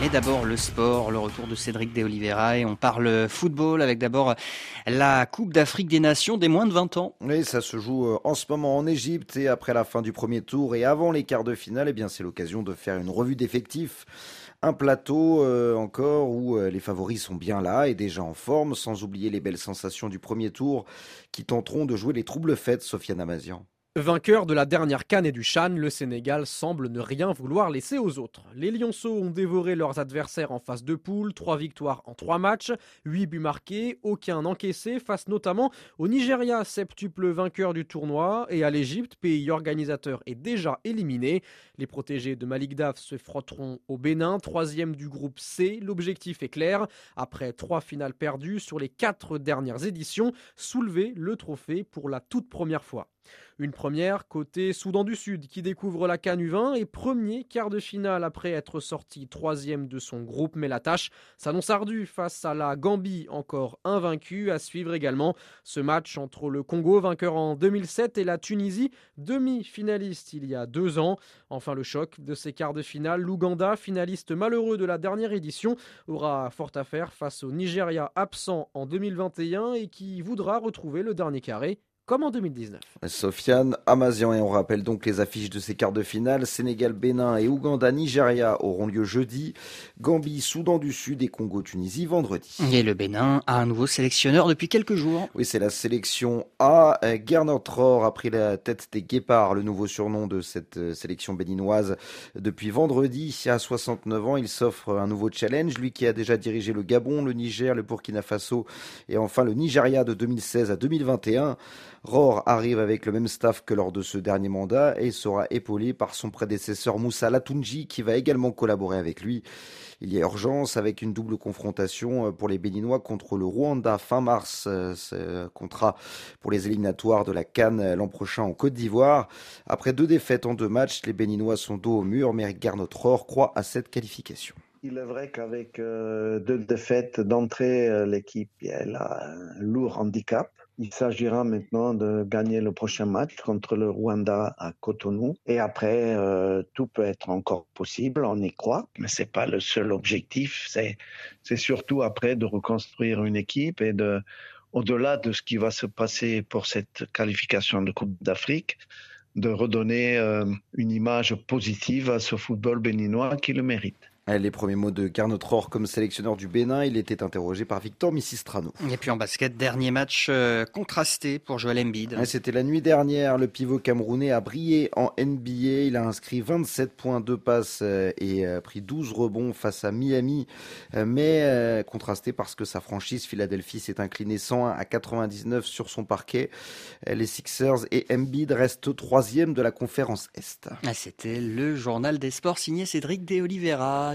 Mais d'abord le sport, le retour de Cédric De Oliveira et on parle football avec d'abord la Coupe d'Afrique des Nations des moins de 20 ans. Oui, ça se joue euh, en ce moment en Égypte et après la fin du premier tour et avant les quarts de finale, eh bien c'est l'occasion de faire une revue d'effectifs. Un plateau euh, encore où euh, les favoris sont bien là et déjà en forme, sans oublier les belles sensations du premier tour qui tenteront de jouer les troubles fêtes, Sofiane Amazian. Vainqueur de la dernière canne et du Chan, le Sénégal semble ne rien vouloir laisser aux autres. Les Lionceaux ont dévoré leurs adversaires en phase de poule, trois victoires en trois matchs, huit buts marqués, aucun encaissé, face notamment au Nigeria, septuple vainqueur du tournoi, et à l'Égypte, pays organisateur et déjà éliminé. Les protégés de Malik Daf se frotteront au Bénin, troisième du groupe C. L'objectif est clair, après trois finales perdues sur les quatre dernières éditions, soulever le trophée pour la toute première fois. Une première côté Soudan du Sud qui découvre la Cannes U20 et premier quart de finale après être sorti troisième de son groupe, mais la tâche s'annonce ardue face à la Gambie encore invaincue. À suivre également ce match entre le Congo, vainqueur en 2007, et la Tunisie, demi-finaliste il y a deux ans. Enfin le choc de ces quarts de finale, l'Ouganda, finaliste malheureux de la dernière édition, aura fort à faire face au Nigeria absent en 2021 et qui voudra retrouver le dernier carré comme en 2019. Sofiane Amazian, et on rappelle donc les affiches de ces quarts de finale. Sénégal, Bénin et Ouganda, Nigeria auront lieu jeudi. Gambie, Soudan du Sud et Congo, Tunisie vendredi. Et le Bénin a un nouveau sélectionneur depuis quelques jours. Oui, c'est la sélection A. Gernot Rohr a pris la tête des Guépards, le nouveau surnom de cette euh, sélection béninoise depuis vendredi. À 69 ans, il s'offre un nouveau challenge. Lui qui a déjà dirigé le Gabon, le Niger, le Burkina Faso et enfin le Nigeria de 2016 à 2021. Rohr arrive avec le même staff que lors de ce dernier mandat et sera épaulé par son prédécesseur Moussa Latunji qui va également collaborer avec lui. Il y a urgence avec une double confrontation euh, pour les Béninois contre le Rwanda fin mars. Euh, ce contrat pour les éliminatoires de la Cannes euh, l'an prochain en Côte d'Ivoire. Après deux défaites en deux matchs, les Béninois sont dos au mur, mais Garnot Rohr croit à cette qualification. Il est vrai qu'avec deux défaites d'entrée, l'équipe a un lourd handicap. Il s'agira maintenant de gagner le prochain match contre le Rwanda à Cotonou. Et après, euh, tout peut être encore possible, on y croit. Mais c'est pas le seul objectif. C'est, c'est surtout après de reconstruire une équipe et de, au-delà de ce qui va se passer pour cette qualification de Coupe d'Afrique, de redonner euh, une image positive à ce football béninois qui le mérite. Les premiers mots de Carnot comme sélectionneur du Bénin, il était interrogé par Victor Missistrano. Et puis en basket, dernier match euh, contrasté pour Joel Embiid. C'était la nuit dernière, le pivot camerounais a brillé en NBA, il a inscrit 27 points, de passes euh, et a pris 12 rebonds face à Miami, euh, mais contrasté parce que sa franchise Philadelphie s'est inclinée 101 à 99 sur son parquet. Les Sixers et Embiid restent troisième de la conférence Est. Ah, c'était le journal des sports signé Cédric De Oliveira.